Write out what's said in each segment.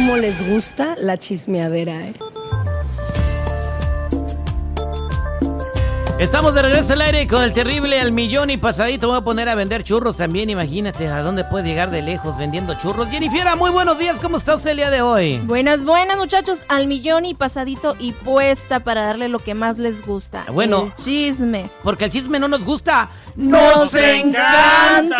cómo les gusta la chismeadera, ¿eh? Estamos de regreso al aire con el terrible al millón y pasadito. Voy a poner a vender churros también. Imagínate a dónde puede llegar de lejos vendiendo churros. Jennifer, muy buenos días. ¿Cómo está usted el día de hoy? Buenas, buenas, muchachos. Al millón y pasadito y puesta para darle lo que más les gusta. Bueno. El chisme. Porque el chisme no nos gusta. ¡Nos encanta!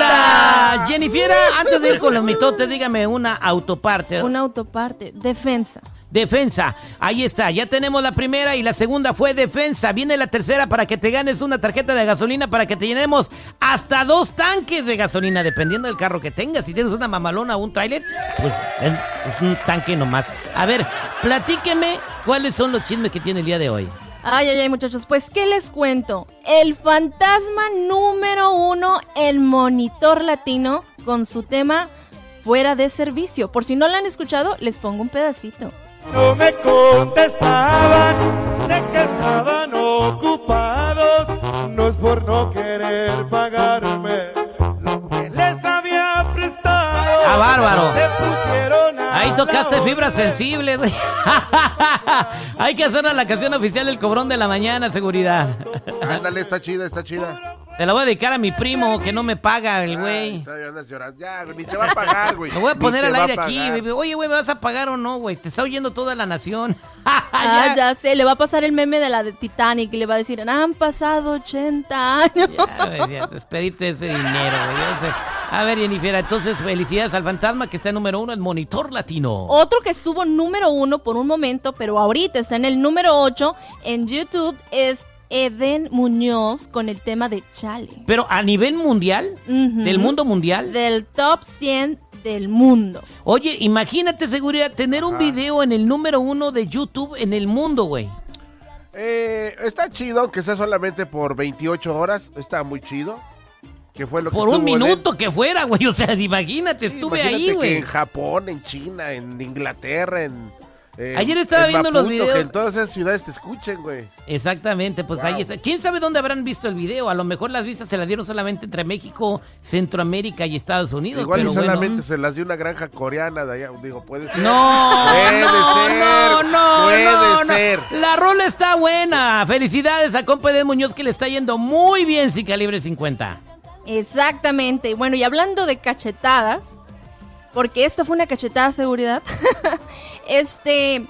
Jennifer, antes de ir con los mitotes, dígame una autoparte. Una autoparte. Defensa. Defensa. Ahí está. Ya tenemos la primera y la segunda fue defensa. Viene la tercera para que te ganes una tarjeta de gasolina para que te llenemos hasta dos tanques de gasolina, dependiendo del carro que tengas. Si tienes una mamalona o un tráiler, pues es un tanque nomás. A ver, platíqueme cuáles son los chismes que tiene el día de hoy. Ay, ay, ay, muchachos, pues, ¿qué les cuento? El fantasma número uno, el monitor latino, con su tema fuera de servicio. Por si no lo han escuchado, les pongo un pedacito. No me contestaban, sé que estaban ocupados, no es por no querer pagarme lo que les había prestado. ¡Ah, bárbaro! Se pusieron a Ahí tocaste hablar. fibras sensibles, güey. Hay que hacer la canción oficial del cobrón de la mañana, seguridad. Ándale, está chida, está chida. Te la voy a dedicar a mi primo que no me paga el Ay, güey. Ya, ni te va a pagar, güey. Lo voy a poner al aire aquí. güey. Oye, güey, ¿me vas a pagar o no, güey? Te está oyendo toda la nación. Ah, ya sé, le va a pasar el meme de la de Titanic y le va a decir, han pasado 80 años. Ya, güey, ya, despedirte de ese dinero, güey. ya sé. A ver, Jennifer, entonces felicidades al fantasma que está en número uno, el monitor latino. Otro que estuvo número uno por un momento, pero ahorita está en el número 8 en YouTube es Eden Muñoz con el tema de Chale. Pero a nivel mundial, del mundo mundial. Del top 100 del mundo. Oye, imagínate, seguridad, tener un video en el número uno de YouTube en el mundo, güey. Eh, está chido, aunque sea solamente por 28 horas. Está muy chido. Que fue lo que Por un en- minuto que fuera, güey. O sea, imagínate, Sí, estuve imagínate ahí, que güey. En Japón, en China, en Inglaterra, en. Eh, Ayer estaba en viendo los videos. Que en todas esas ciudades te escuchen, güey. Exactamente, pues ahí Wow. está. ¿Quién sabe dónde habrán visto el video? A lo mejor las vistas se las dieron solamente entre México, Centroamérica y Estados Unidos. Igual y pero bueno. solamente se las dio una granja coreana de allá. Digo, puede ser. No, Puede no, ser, no, no, puede no, no. ser. La rola está buena. Felicidades a compa de Muñoz que le está yendo muy bien sin calibre 50. Exactamente. Bueno, y hablando de cachetadas, porque esto fue una cachetada de seguridad, este,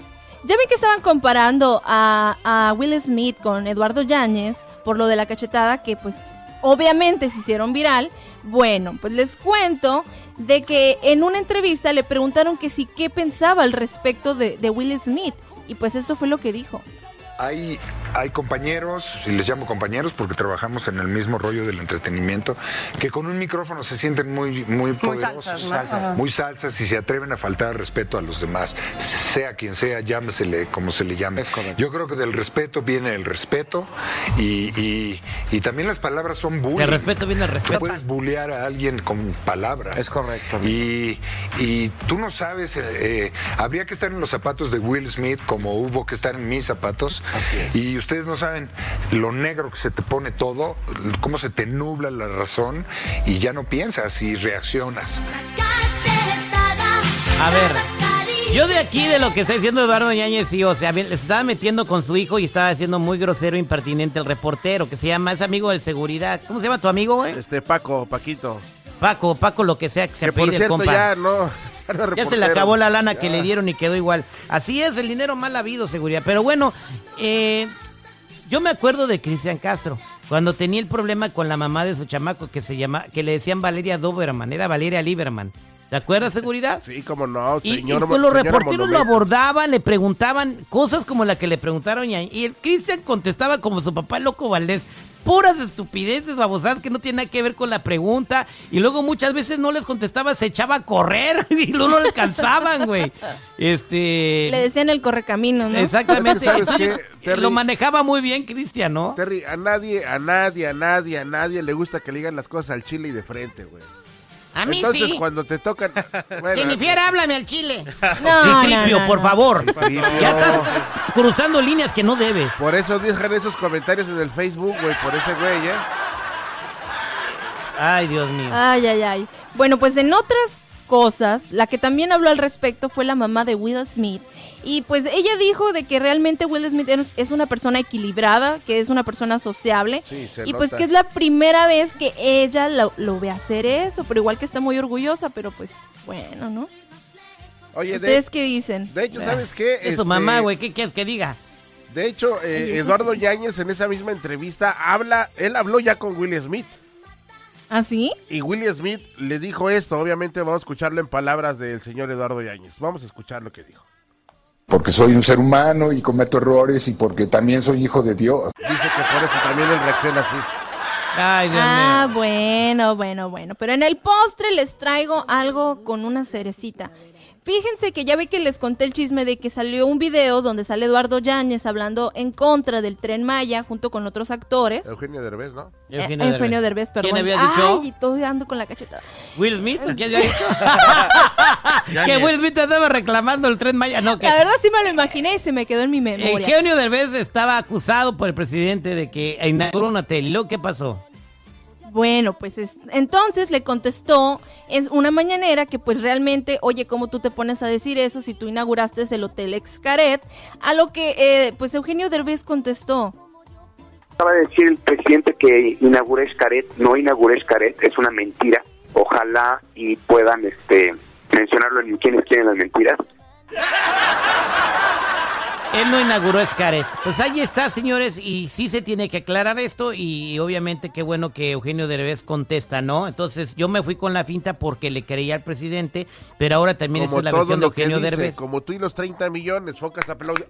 ya ven que estaban comparando a, a Will Smith con Eduardo Yáñez por lo de la cachetada que pues obviamente se hicieron viral. Bueno, pues les cuento de que en una entrevista le preguntaron que sí qué pensaba al respecto de, de Will Smith. Y pues esto fue lo que dijo. Hay, hay compañeros, y les llamo compañeros porque trabajamos en el mismo rollo del entretenimiento, que con un micrófono se sienten muy, muy poderosos, muy salsas y se atreven a faltar al respeto a los demás, sea quien sea, llámesele como se le llame. Yo creo que del respeto viene el respeto y, y- y también las palabras son bullying. El respeto viene el Tú respeto. puedes bullear a alguien con palabras. Es correcto. Y, y tú no sabes, eh, eh, habría que estar en los zapatos de Will Smith como hubo que estar en mis zapatos. Así es. Y ustedes no saben lo negro que se te pone todo, cómo se te nubla la razón y ya no piensas y reaccionas. A ver, yo de aquí, de lo que está diciendo Eduardo Yáñez, sí, o sea, se estaba metiendo con su hijo y estaba haciendo muy grosero e impertinente el reportero, que se llama, es amigo de seguridad. ¿Cómo se llama tu amigo, güey? Este, Paco, Paquito. Paco, Paco, lo que sea que se Que por el cierto, compa. ya no. Ya, no Ya se le acabó la lana que le dieron y quedó igual. Así es, el dinero mal habido, seguridad. Pero bueno, eh, yo me acuerdo de Cristian Castro. Cuando tenía el problema con la mamá de su chamaco que se llama, que le decían Valeria Doberman, era Valeria Lieberman. ¿Te acuerdas, seguridad? Sí, como no, señor. y pues los reporteros lo abordaban, le preguntaban cosas como la que le preguntaron y, y el Cristian contestaba como su papá Loco Valdés. Puras estupideces, babosadas que no tienen nada que ver con la pregunta. Y luego muchas veces no les contestaba, se echaba a correr y luego no le alcanzaban, güey. Este. Le decían el correcamino, ¿no? Exactamente. ¿Sabes qué, Terry? lo manejaba muy bien Cristian, ¿no? Terry, a nadie, a nadie, a nadie, a nadie le gusta que le digan las cosas al chile y de frente, güey. A mí Entonces, sí. cuando te tocan. Bueno, Jennifer, háblame al chile. No, Sí, Tripio, no, por favor. Ya estás cruzando líneas que no debes. Por eso dejan esos comentarios en el Facebook, güey, por ese güey, ¿eh? Ay, Dios mío. Ay, ay, ay. Bueno, pues en otras cosas. La que también habló al respecto fue la mamá de Will Smith. Y pues ella dijo de que realmente Will Smith es- una persona equilibrada, que es una persona sociable. Sí, se y pues nota. que es la primera vez que ella lo, lo ve hacer eso, pero igual que está muy orgullosa, pero pues bueno, ¿no? Oye, de, ¿Ustedes qué dicen? de hecho, ¿sabes qué? Es su Este, mamá, güey. ¿Qué quieres que diga? De hecho, eh, Eduardo sí. Yáñez en esa misma entrevista habla, él habló ya con Will Smith. ¿Ah, sí? Y Will Smith le dijo esto, obviamente vamos a escucharlo en palabras del señor Eduardo Yáñez. Vamos a escuchar lo que dijo. Porque soy un ser humano y cometo errores y porque también soy hijo de Dios. Dice que por eso también él reacciona así. Ay, Dios Ah, mío. bueno, bueno, bueno. Pero en el postre les traigo algo con una cerecita. Fíjense que ya ve que les conté el chisme de que salió un video donde sale Eduardo Yáñez hablando en contra del Tren Maya junto con otros actores. Eugenio Derbez, ¿no? Eh, Eugenio Eugenio Derbez. Derbez, perdón. ¿Quién había dicho? Ay, todo ando con la cachetada. ¿Will Smith? ¿Qué había dicho? que Will Smith andaba reclamando el tren Maya. No, que La verdad sí me lo imaginé y se me quedó en mi memoria. Eugenio Derbez estaba acusado por el presidente de que inauguró un hotel. ¿Y luego qué pasó? Bueno, pues es- entonces le contestó en una mañanera que pues realmente, oye, ¿cómo tú te pones a decir eso si tú inauguraste el Hotel Excaret? A lo que eh, pues Eugenio Derbez contestó. Acaba de decir el presidente que inauguré Escaret, no inauguré Escaret, es una mentira. Ojalá y puedan este mencionarlo en quienes quieren las mentiras. Él no inauguró Escaret. Pues ahí está, señores, y sí se tiene que aclarar esto y obviamente qué bueno que Eugenio Derbez contesta, ¿no? Entonces yo me fui con la finta porque le creía al presidente, pero ahora también es la versión de Eugenio dice, Derbez. como tú y los 30 millones, focas aplauden.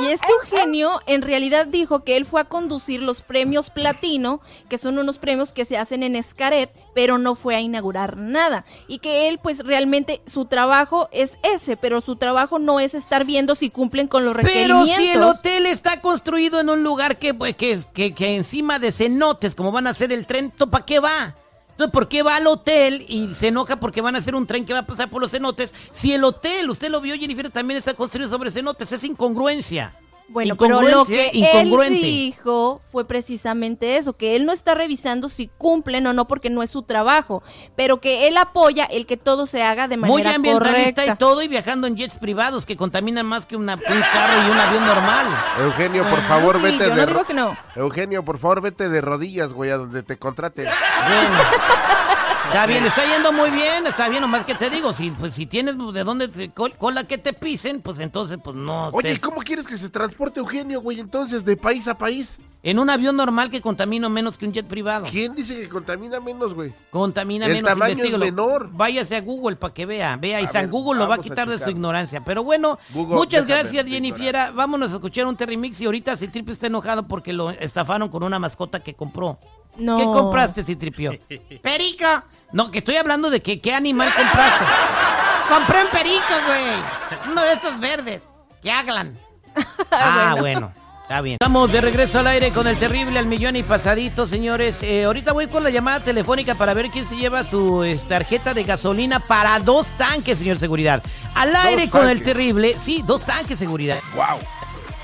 Y es que Eugenio en realidad dijo que él fue a conducir los premios Platino, que son unos premios que se hacen en Escaret, pero no fue a inaugurar nada. Y que él pues realmente su trabajo es ese, pero su trabajo no es estar viendo si cumplen con los Pero requerimientos. si el hotel está construido en un lugar que, pues, que, que, que encima de cenotes, como van a hacer el tren, ¿para qué va? Entonces, ¿por qué va al hotel y se enoja porque van a hacer un tren que va a pasar por los cenotes? Si el hotel, usted lo vio, Jennifer, también está construido sobre cenotes, es incongruencia. Bueno, pero lo Incongruencia, que incongruente. él dijo fue precisamente eso, que él no está revisando si cumplen o no porque no es su trabajo, pero que él apoya el que todo se haga de Muy manera ambientalista correcta. y todo, y viajando en jets privados que contaminan más que una- un carro y un avión normal. Eugenio, por Ah, favor, sí, vete yo de no ro- digo que no. Eugenio, por favor, vete de rodillas, güey, a donde te contraten. Bueno. Está bien, está yendo muy bien, está bien, nomás que te digo, si pues si tienes de dónde te- col- cola que te pisen, pues entonces pues no. Oye, ¿y te- cómo quieres que se transporte Eugenio, güey, entonces, de país a país? En un avión normal que contamina menos que un jet privado. ¿Quién dice que contamina menos, güey? Contamina El menos, tamaño es menor. Váyase a Google para que vea, vea, y A San ver, Google lo va a quitar de su ignorancia. Pero bueno, Google, muchas gracias, Jenny. Fiera. Vámonos a escuchar un Terry Mix y ahorita Citripio está enojado porque lo estafaron con una mascota que compró. No. ¿Qué compraste, Citripio? Perico. No, que estoy hablando de que qué animal compraste. Compré un perico, güey. Uno de esos verdes. Que hablan. Ah, bueno. Está bien. Estamos de regreso al aire con el terrible al millón y pasadito, señores. Eh, ahorita voy con la llamada telefónica para ver quién se lleva su eh, tarjeta de gasolina para dos tanques, señor seguridad. Al aire con el terrible. Sí, dos tanques, seguridad. ¡Wow!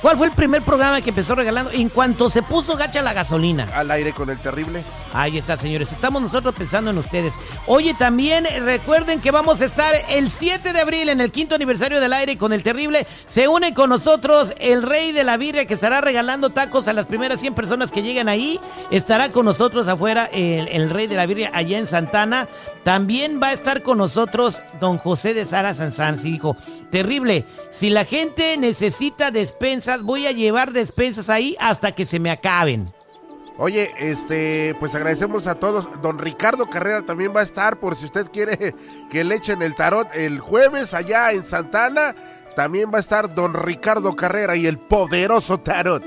¿Cuál fue el primer programa que empezó regalando? En cuanto se puso gacha la gasolina. Al aire con el terrible. Ahí está, señores. Estamos nosotros pensando en ustedes. Oye, también recuerden que vamos a estar el 7 de abril en el quinto aniversario del aire con el terrible. Se une con nosotros el rey de la birria que estará regalando tacos a las primeras 100 personas que lleguen ahí. Estará con nosotros afuera el, el rey de la birria allá en Santana. También va a estar con nosotros don José de Sara Sanzán. Sí, dijo, terrible. Si la gente necesita voy a llevar despensas ahí hasta que se me acaben. Oye, este, pues agradecemos a todos. Don Ricardo Carrera también va a estar por si usted quiere que le echen el tarot el jueves allá en Santana. También va a estar don Ricardo Carrera y el poderoso tarot.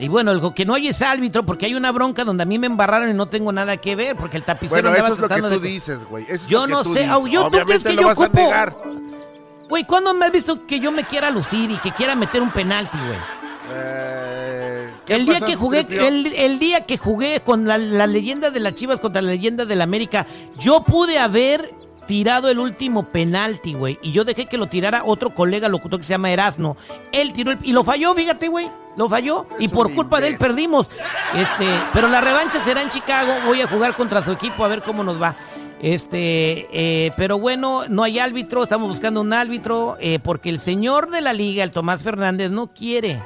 Y bueno, el que no hay es árbitro porque hay una bronca donde a mí me embarraron y no tengo nada que ver porque el tapicero Bueno, eso es lo que tratando tú de... dices, güey. Yo lo no sé, dices. yo- ¿tú crees Obviamente que lo yo vas a ocupo? negar. Güey, ¿cuándo me has visto que yo me quiera lucir y que quiera meter un penalti, güey? Eh, ¿qué El día que jugué, el, el día que jugué con la, la leyenda de las Chivas contra la leyenda de la América, yo pude haber tirado el último penalti, güey. Y yo dejé que lo tirara otro colega locutor que se llama Erasno. Él tiró el, y lo falló, fíjate, güey. Lo falló. y por culpa de él perdimos. Este, pero la revancha será en Chicago. Voy a jugar contra su equipo a ver cómo nos va. Este, eh, pero bueno, no hay árbitro, estamos buscando un árbitro, eh, porque el señor de la liga, el Tomás Fernández, no quiere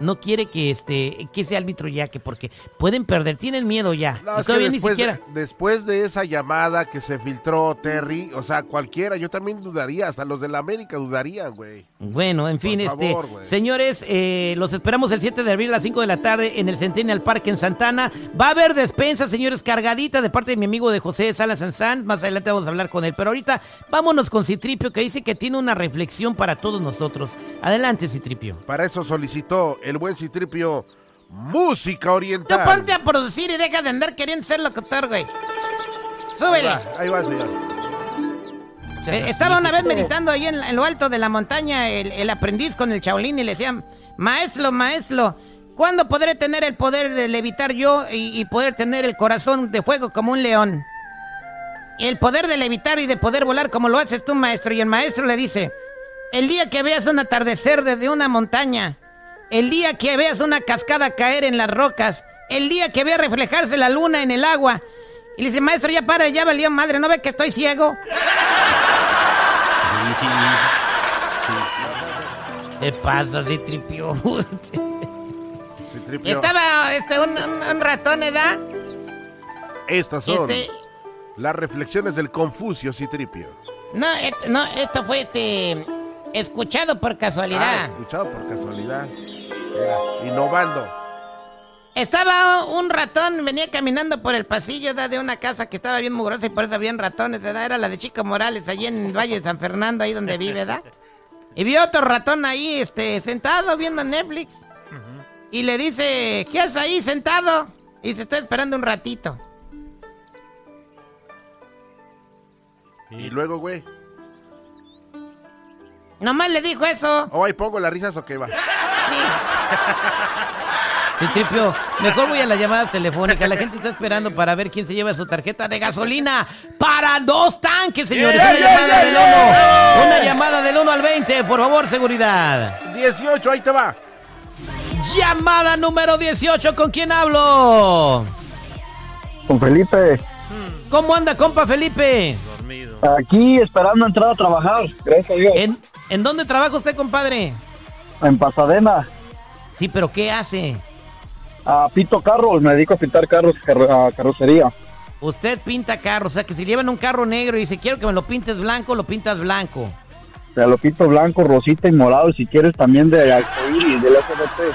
no quiere que este que ese árbitro ya que porque pueden perder, tienen miedo ya. No, todavía ni después, siquiera. de, después de esa llamada que se filtró Terry, o sea, cualquiera, yo también dudaría, hasta los de la América dudarían, güey. Bueno, en fin, este señores, eh, los esperamos el 7 de abril a las 5 de la tarde en el Centennial Park en Santana. Va a haber despensa, señores, cargadita de parte de mi amigo de José Salas Sanz. Más adelante vamos a hablar con él. Pero ahorita vámonos con Citripio, que dice que tiene una reflexión para todos nosotros. Adelante, Citripio. Para eso solicitó el buen Citripio música Tú oriental. ponte a producir y deja de andar queriendo ser locutor, güey. Ahí Súbele. va, ahí va, señor. Eh, estaba una vez meditando ahí en, en lo alto de la montaña el, el aprendiz con el chaolín y le decían, maestro, maestro, ¿cuándo podré tener el poder de levitar yo y, y poder tener el corazón de fuego como un león? El poder de levitar y de poder volar como lo haces tú, maestro. Y el maestro le dice, el día que veas un atardecer desde una montaña, el día que veas una cascada caer en las rocas, el día que veas reflejarse la luna en el agua. Y le dice, maestro, ya para, ya valió madre, ¿no ve que estoy ciego? ¿Qué pasa, si tripió? Citripio, Estaba este, un, un- un ratón, ¿edad? estas son Este, las reflexiones del Confucio Citripio. no, et- no, esto fue este, escuchado por Ah, casualidad. escuchado por casualidad. Mira, innovando. Estaba un ratón, venía caminando por el pasillo ¿da? de una casa que estaba bien mugrosa y por eso habían ratones, ¿verdad? Era la de Chico Morales, allí en el Valle de San Fernando, ahí donde vive, ¿verdad? Y vio otro ratón ahí, este, sentado viendo Netflix. Y le dice, ¿qué haces ahí sentado? Y se está esperando un ratito. Y luego, güey. Nomás le dijo eso. Oh, ahí pongo las risas o qué va. Sí. Sí, Tripio, mejor voy a las llamadas telefónicas. La gente está esperando para ver quién se lleva su tarjeta de gasolina para dos tanques, señores. Yeah, Una yeah, llamada yeah, del yeah. 1. Una llamada del 1 al 20, por favor, seguridad. 18, ahí te va. Llamada número 18, ¿con quién hablo? Con Felipe, ¿Cómo anda, compa Felipe? aquí esperando entrar a trabajar, gracias a Dios, ¿En, ¿En dónde trabaja usted, compadre? en Pasadena, Sí, pero ¿qué hace? a Pito Carros, me dedico a pintar carros, carro- a carrocería. Usted pinta carros, o sea que si llevan un carro negro y dice quiero que me lo pintes blanco, lo pintas blanco. O sea, lo pinto blanco, rosita y morado, y si quieres también de arcoíris, del LGBT.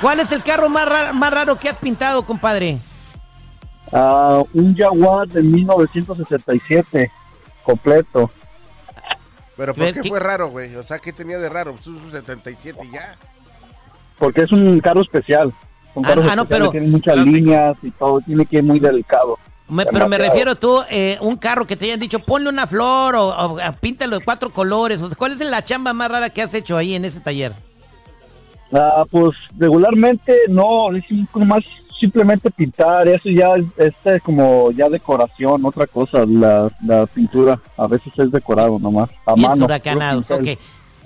¿Cuál es el carro más raro, más raro que has pintado, compadre? Ah, un Jaguar de 1967, completo. Pero ¿por qué ¿qué- fue raro, güey? O sea, ¿qué tenía de raro? Pues un 77 y ya. Porque es un carro especial. Son Ah, carros ah, no, pero- tienen muchas líneas y todo, tiene que ir muy delicado. Me- pero me refiero tú, eh, un carro que te hayan dicho, ponle una flor o, o, píntalo de cuatro colores. O sea, ¿Cuál es la chamba más rara que has hecho ahí en ese taller? Ah, pues regularmente no, es un- más simplemente pintar, eso ya es este, como ya decoración, otra cosa, la, la pintura, a veces es decorado nomás, a Bien mano. huracanados, ok.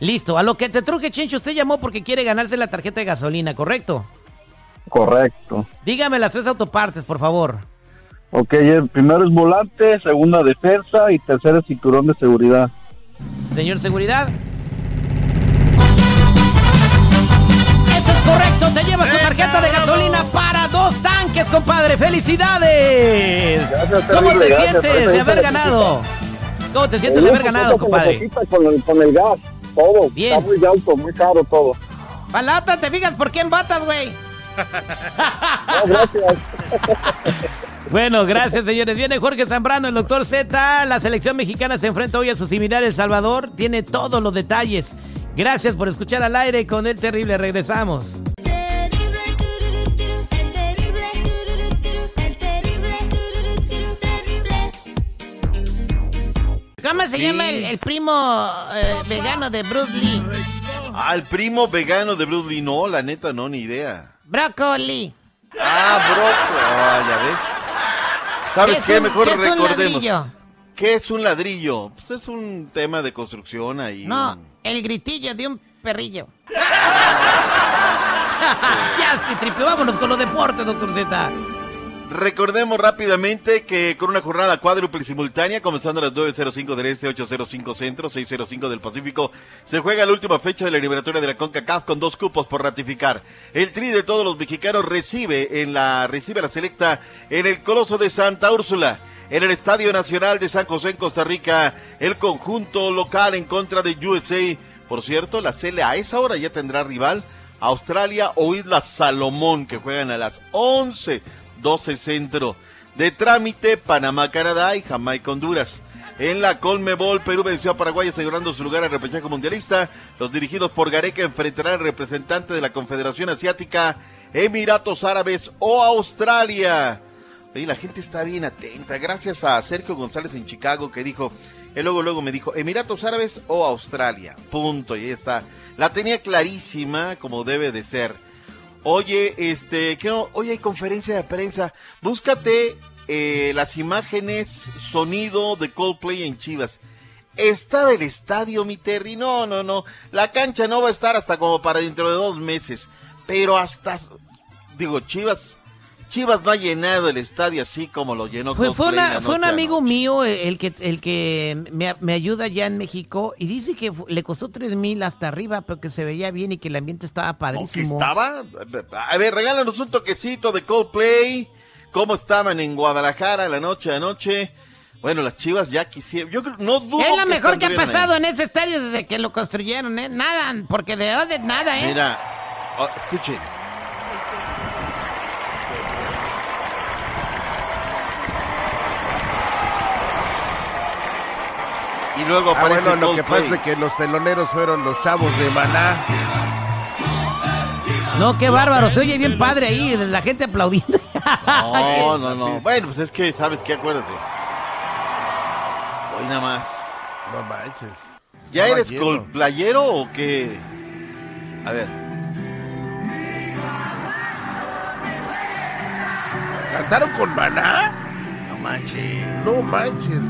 Listo, a lo que te truje, Chencho, usted llamó porque quiere ganarse la tarjeta de gasolina, ¿correcto? Correcto. Dígame las tres autopartes, por favor. Ok, el primero es volante, segunda defensa y tercera es cinturón de seguridad. Señor Seguridad. Correcto, te llevas tu tarjeta de gasolina para dos tanques, compadre. ¡Felicidades! Gracias, ¿Cómo terrible, te gracias, sientes de haber ganado? ¿Cómo te sientes de haber ganado, compadre? Con el, con el gas, todo, Bien. está muy alto, muy caro todo. Para la otra te fijas por quién votas, güey. No, gracias. Bueno, gracias, señores. Viene Jorge Zambrano, el doctor Z. La selección mexicana se enfrenta hoy a su similar El Salvador. Tiene todos los detalles. Gracias por escuchar al aire con el terrible. Regresamos. ¿Cómo se llama el, el primo eh, vegano de Bruce Lee? Al primo vegano de Bruce Lee, no, la neta, no, ni idea. Broccoli. Ah, broco. Ah, ya ves. ¿Sabes es qué? un- Mejor qué es un recordemos. ¿Qué es un ladrillo? Pues es un tema de construcción ahí. No, el gritillo de un perrillo. ya, sí, triple, vámonos con los deportes, doctor Z. Recordemos rápidamente que con una jornada cuádruple simultánea, comenzando a las 9.05 del Este, 8.05 Centro, 6.05 del Pacífico, se juega la última fecha de la eliminatoria de la CONCACAF con dos cupos por ratificar. El tri de todos los mexicanos recibe en la recibe la selecta en el Coloso de Santa Úrsula. En el Estadio Nacional de San José en Costa Rica, el conjunto local en contra de USA. Por cierto, la CL a esa hora ya tendrá rival Australia o Isla Salomón que juegan a las 11 12 Centro. De trámite, Panamá, Canadá y Jamaica, Honduras. En la Colmebol, Perú venció a Paraguay asegurando su lugar al repechaje mundialista. Los dirigidos por Gareca enfrentarán al representante de la Confederación Asiática, Emiratos Árabes o Australia. Y la gente está bien atenta. Gracias a Sergio González en Chicago que dijo, él luego luego me dijo, Emiratos Árabes o Australia. Punto. Y ahí está. La tenía clarísima como debe de ser. Oye, este, que no, hoy hay conferencia de prensa. Búscate eh, las imágenes, sonido de Coldplay en Chivas. Estaba el estadio, mi Terry. No, no, no. La cancha no va a estar hasta como para dentro de dos meses. Pero hasta, digo, Chivas Chivas no ha llenado el estadio así como lo llenó Fue, fue, una- fue un noche amigo anoche. mío el que, el que me, me ayuda allá en México y dice que le costó tres mil hasta arriba, pero que se veía bien y que el ambiente estaba ¿No? ¿Que padrísimo. estaba? A ver, regálanos un toquecito de Coldplay. ¿Cómo estaban en Guadalajara la noche de anoche? Bueno, las Chivas ya quisieron. Yo creo, no dudo Es lo mejor que ha ahí. pasado en ese estadio desde que lo construyeron, ¿eh? Nada, porque de de nada, ¿eh? Mira, oh, escuchen. Y luego Ah, aparece bueno, lo que pasa es que los teloneros fueron los chavos de Maná. No, qué bárbaro, se oye bien padre ahí, la gente aplaudiendo. No, no, no. Bueno, pues es que, ¿sabes qué? Acuérdate. Hoy nada más. No manches. ¿Ya Estaba eres lleno. Coldplayero o qué? A ver. ¿Cantaron con Maná? No manches. No manches.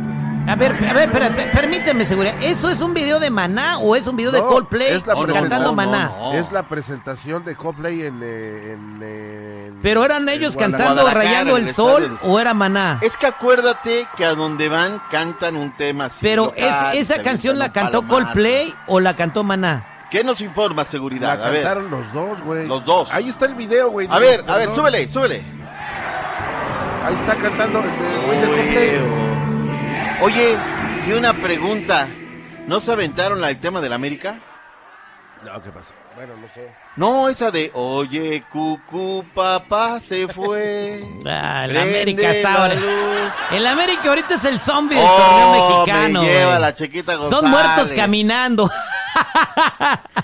A ver, a ver, espera, per- permíteme, seguridad. ¿Eso es un video de Maná o es un video de No, Coldplay es la cantando Maná? no, no. Es la presentación de Coldplay en... eh, en, en- Pero eran en ellos cantando Guadalajara, Rayando en el el Sol estadio. o era Maná. Es que acuérdate que a donde van cantan un tema así Pero local, es, se esa canción la avientan cantó palomazo. Coldplay o la cantó Maná. ¿Qué nos informa La seguridad? A ver, cantaron los dos, güey. Los dos. Ahí está el video, güey. a ver, a ver, Perdón. súbele, súbele. Ahí está cantando el de- güey de Coldplay. Oye, y una pregunta. ¿No se aventaron la del tema del América? No, ¿qué pasa? Bueno, no sé. No, esa de Oye, cucú, papá se fue. Ah, el América está ahora. El América ahorita es el zombie del Oh, torneo mexicano. me lleva güey. la chiquita González. Son muertos caminando.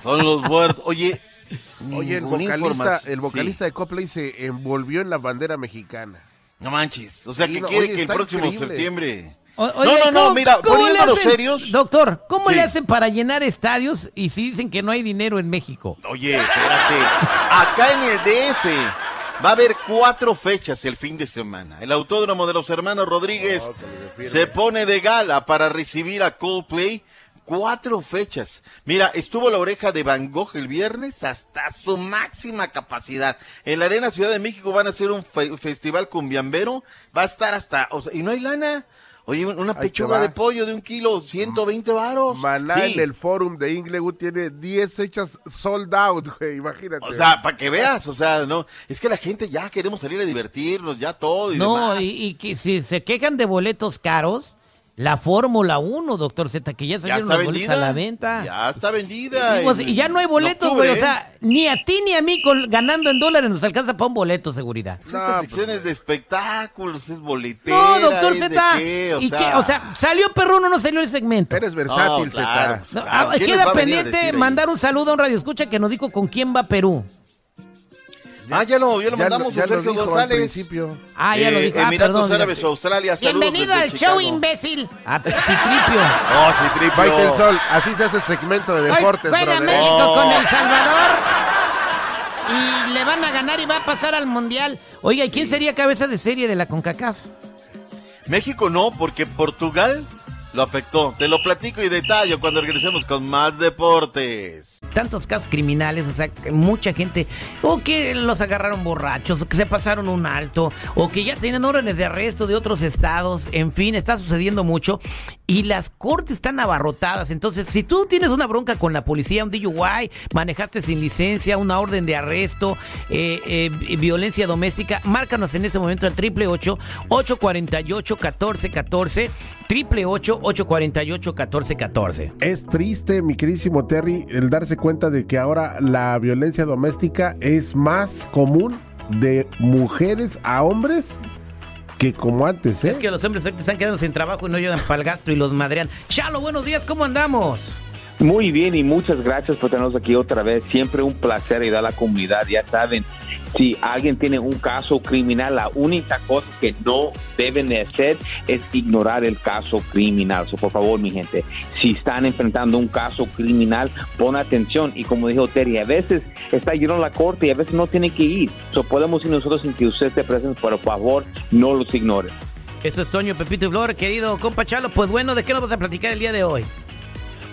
Son los muertos. Oye, Oye, el vocalista, el vocalista de Coldplay se envolvió en la bandera mexicana. No manches. O sea, Sí, que no, quiere oye, que el próximo increíble. septiembre. O- no, oye, no, no, ¿cómo- mira, cómo le poniéndonos hacen- serios. Doctor, ¿cómo Sí. le hacen para llenar estadios y si dicen que no hay dinero en México? Oye, espérate. Acá en el DF va a haber cuatro fechas el fin de semana. El Autódromo de los Hermanos Rodríguez se pone de gala para recibir a Coldplay. Cuatro fechas. Mira, estuvo la oreja de Van Gogh el viernes hasta su máxima capacidad. En la Arena Ciudad de México van a hacer un fe- festival cumbiambero. Va a estar hasta... o sea, y no hay lana. Oye, una pechuga de pollo de un kilo, 120 varos. Maná Sí. en el forum de Inglewood tiene 10 fechas sold out, güey, imagínate. O sea, para que veas, o sea, no, es que la gente ya queremos salir a divertirnos, ya todo y No, demás. y, y que si se quejan de boletos caros, la Fórmula 1, doctor Z, que ya ya salieron está los boletos vendida. a la venta. Ya está vendida. Y, pues, y ya no hay boletos, güey. O ¿eh? sea, ni a ti ni a mí con- ganando en dólares nos alcanza para un boleto, seguridad. No, Estas pues, secciones de espectáculos, es boletera. No, doctor Z. qué, ¿Y qué? O sea, ¿salió perruno o no salió el segmento? Eres versátil, No, claro, pues, No, claro. ah, ¿Quién les queda pendiente mandar un saludo a un radio escucha que nos dijo con quién va Perú. Ah, ya lo, ya lo Ya, mandamos lo- ya a lo Sergio dijo al González. principio. Ah, ya lo Eh, dijo. Ah, Emiratos perdón. Árabes ya- o Australia, saludos Bienvenido al Chicago. show, imbécil. Ah, Citripio. Oh, sí, tripio. Baita el sol, así se hace el segmento de Hoy deportes, juega brother. México Oh. con El Salvador. Y le van a ganar y va a pasar al Mundial. Oiga, ¿y quién sería cabeza de serie de la CONCACAF? México no, porque Portugal lo afectó. Te lo platico y detallo cuando regresemos con más deportes. Tantos casos criminales, o sea, mucha gente, o que los agarraron borrachos, o que se pasaron un alto, o que ya tienen órdenes de arresto de otros estados, en fin, está sucediendo mucho y las cortes están abarrotadas. Entonces, si tú tienes una bronca con la policía, un DUI, manejaste sin licencia, una orden de arresto, eh, eh, violencia doméstica, márcanos en ese momento al triple ocho 848 1414 triple ocho 848 1414 Es triste, mi queridísimo Terry, el darse cuenta de que ahora la violencia doméstica es más común de mujeres a hombres que como antes, ¿eh? Es que los hombres ahorita están quedando sin trabajo y no llegan para el gasto y los madrean. Chalo, buenos días, ¿cómo andamos? Muy bien y muchas gracias por tenernos aquí otra vez. Siempre un placer ayudar a la comunidad. Ya saben, si alguien tiene un caso criminal, la única cosa que no deben de hacer es ignorar el caso criminal. So, por favor, mi gente, si están enfrentando un caso criminal, pon atención. Y como dijo Terry, a veces está a la corte y a veces no tiene que ir. So, podemos ir nosotros sin que usted esté presente. Por favor, no los ignore. Eso es Toño, Pepito y Flor, querido compa Chalo. Pues bueno, ¿de qué nos vas a platicar el día de hoy?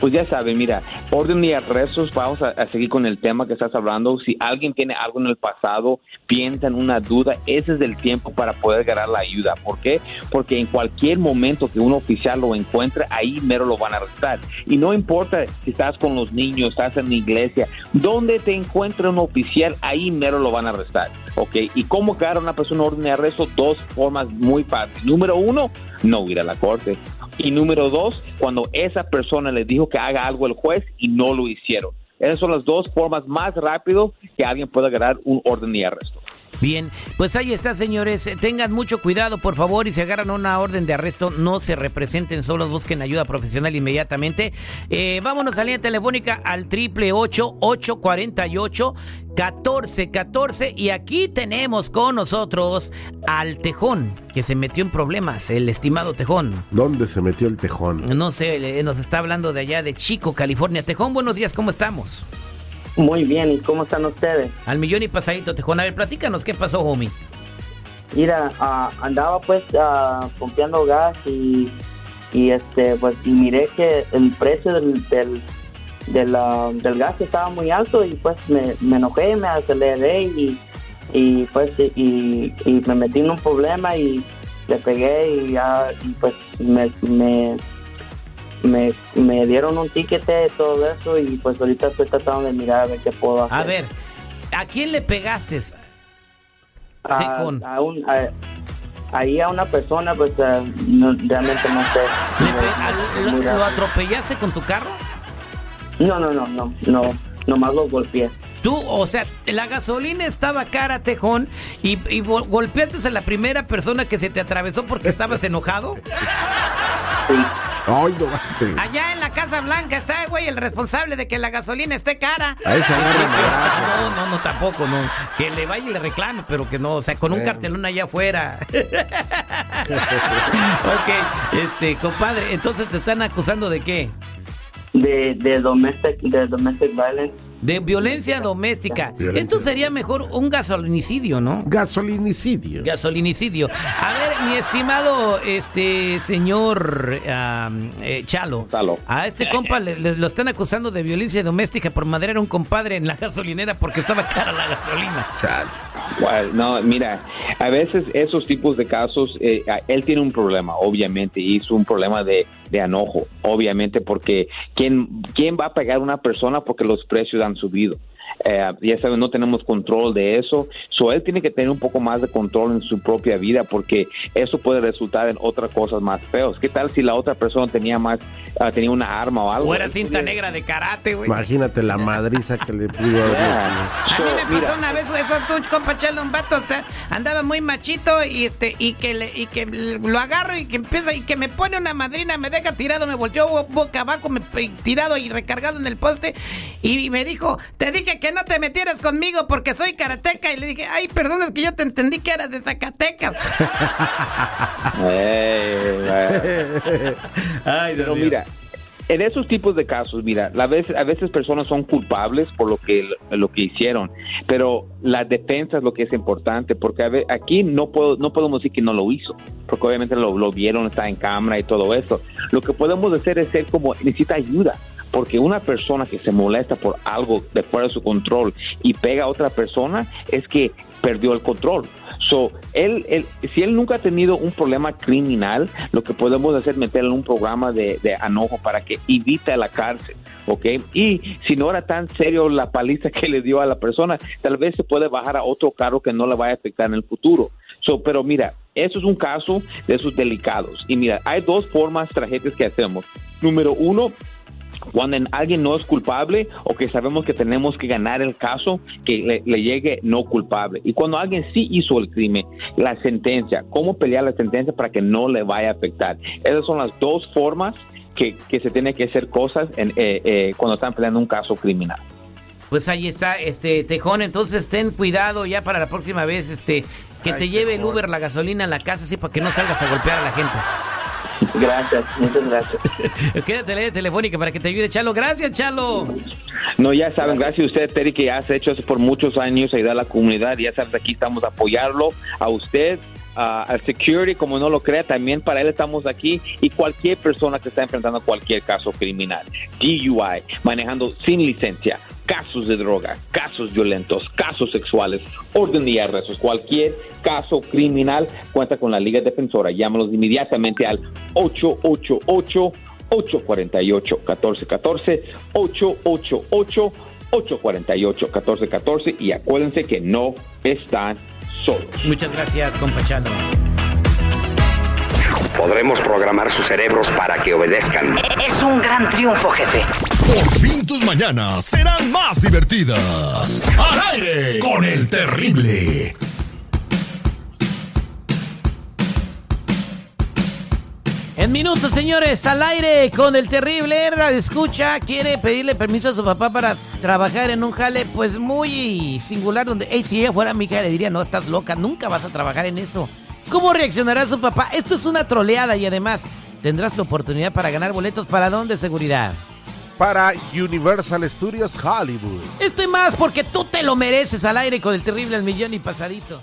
Pues ya saben, mira, orden y arrestos, vamos a, a, seguir con el tema que estás hablando. Si alguien tiene algo en el pasado, piensa en una duda, ese es el tiempo para poder ganar la ayuda. ¿Por qué? Porque en cualquier momento que un oficial lo encuentre, ahí mero lo van a arrestar. Y no importa si estás con los niños, estás en la iglesia, donde te encuentre un oficial, ahí mero lo van a arrestar. ¿Ok? ¿Y cómo a una persona orden de arresto? Dos formas muy fáciles. Número uno, no ir a la corte. Y número dos, cuando esa persona le dijo que haga algo el juez y no lo hicieron. Esas son las dos formas más rápido que alguien pueda ganar un orden de arresto. Bien, pues ahí está, señores. Tengan mucho cuidado, por favor, y si agarran una orden de arresto, no se representen solos, busquen ayuda profesional inmediatamente. Eh, vámonos a línea telefónica al triple ocho ocho cuarenta y ocho 1414 y aquí tenemos con nosotros al Tejón que se metió en problemas, el estimado Tejón. ¿Dónde se metió el Tejón? No sé, nos está hablando de allá de Chico, California. Tejón, buenos días, ¿cómo estamos? Muy bien, ¿y cómo están ustedes? Al millón y pasadito, Tejón. A ver, platícanos, ¿qué pasó, homie? Mira, uh, andaba pues uh, pompeando gas y, y este pues y miré que el precio del, del del, uh, del gas estaba muy alto y pues me, me enojé, me aceleré y, y pues y, y, me metí en un problema y le pegué y, ya, y pues me, me, me, me, dieron un ticket y todo eso y pues ahorita estoy tratando de mirar a ver qué puedo hacer. A ver, ¿a quién le pegaste? A, a un, a, ahí a una persona pues uh, no, realmente no sé. ¿Le, no, lo, ¿Lo atropellaste con tu carro? No, no, no, no, no, nomás lo golpeé. Tú, o sea, la gasolina estaba cara, Tejón, y, y golpeaste a la primera persona que se te atravesó porque estabas enojado. Sí. Ay, no bate. Allá en la Casa Blanca está, güey, el responsable de que la gasolina esté cara. A esa no, no, no, tampoco, no. Que le vaya y le reclame, pero que no, o sea, con un Bueno. cartelón allá afuera. ok, este, compadre, entonces te están acusando de qué? De, de domestic, de domestic violence. De violencia doméstica. Violencia. Esto sería mejor un gasolinicidio, ¿no? Gasolinicidio. Gasolinicidio. A ver, mi estimado este señor am, eh, Chalo, Chalo. a este compa le, le- lo están acusando de violencia doméstica por madrear a un compadre en la gasolinera porque estaba cara la gasolina. Chale. Bueno, no, mira, a veces esos tipos de casos, eh, él tiene un problema, obviamente, y es un problema de, de enojo, obviamente, porque ¿quién, ¿quién va a pegar a una persona porque los precios han subido? Eh, ya saben, no tenemos control de eso. So, él tiene que tener un poco más de control en su propia vida porque eso puede resultar en otras cosas más feas. ¿Qué tal si la otra persona tenía más, ah, tenía una arma o algo? O era cinta podía- negra de karate, güey. Imagínate la madriza que le pudo haber. Yeah. A So, mí me mira, pasó una vez eso, tú, compa Chalo, un vato, o sea, andaba muy machito y este y que le- y que lo agarro y que empieza y que me pone una madrina, me deja tirado, me volteó bo- boca abajo, me tirado y recargado en el poste y me dijo, "Te dije que no te metieras conmigo porque soy karateca." Y le dije, "Ay, perdón, es que yo te entendí que eras de Zacatecas." eh, eh, Ay, Pero mira, en esos tipos de casos, mira, a veces, a veces personas son culpables por lo que, lo que hicieron, pero la defensa es lo que es importante, porque a aquí no, puedo, no podemos decir que no lo hizo, porque obviamente lo, lo vieron, está en cámara y todo eso. Lo que podemos hacer es ser como, necesita ayuda. Porque una persona que se molesta por algo de fuera de su control y pega a otra persona es que perdió el control. So, él, él- si él nunca ha tenido un problema criminal, lo que podemos hacer es meterle un programa de, de anojo para que evite la cárcel, ¿ok? Y si no era tan serio la paliza que le dio a la persona, tal vez se puede bajar a otro carro que no le vaya a afectar en el futuro. So, pero mira, eso es un caso de esos delicados. Y mira, hay dos formas tragedias que hacemos. Número uno, cuando en- alguien no es culpable o que sabemos que tenemos que ganar el caso, que le, le llegue no culpable. Y cuando alguien sí hizo el crimen, la sentencia, cómo pelear la sentencia para que no le vaya a afectar. Esas son las dos formas que, que se tiene que hacer cosas en, eh, eh, cuando están peleando un caso criminal. Pues ahí está, este Tejón, entonces ten cuidado ya para la próxima vez, este, que Ay, te lleve el. Uber la gasolina a la casa, así para que no salgas a golpear a la gente. Gracias, muchas gracias. Quédate la telefónica para que te ayude, Chalo. Gracias, Chalo. No, ya saben, gracias a usted, Terry, que has hecho eso por muchos años, ayudar a la comunidad. Ya sabes, aquí estamos a apoyarlo, a usted, al security, como no lo crea, también para él estamos aquí. Y cualquier persona que está enfrentando cualquier caso criminal, DUI, manejando sin licencia, casos de droga, casos violentos, casos sexuales, orden de arrestos, cualquier caso criminal, cuenta con la Liga Defensora. Llámalos inmediatamente al 888 848-1414, 888-848-1414 y acuérdense que no están solos. Muchas gracias, compa Chalo. Podremos programar sus cerebros para que obedezcan. Es un gran triunfo, jefe. Por fin tus mañanas serán más divertidas. Al aire con el terrible. Minutos, señores, al aire con el terrible escucha, quiere pedirle permiso a su papá para trabajar en un jale pues muy singular donde, hey, si ella fuera mi hija le diría, no, estás loca, nunca vas a trabajar en eso. ¿Cómo reaccionará su papá? Esto es una troleada y además tendrás la oportunidad para ganar boletos para dónde, seguridad. Para Universal Studios Hollywood. Esto y más porque tú te lo mereces al aire con el terrible al millón y pasadito.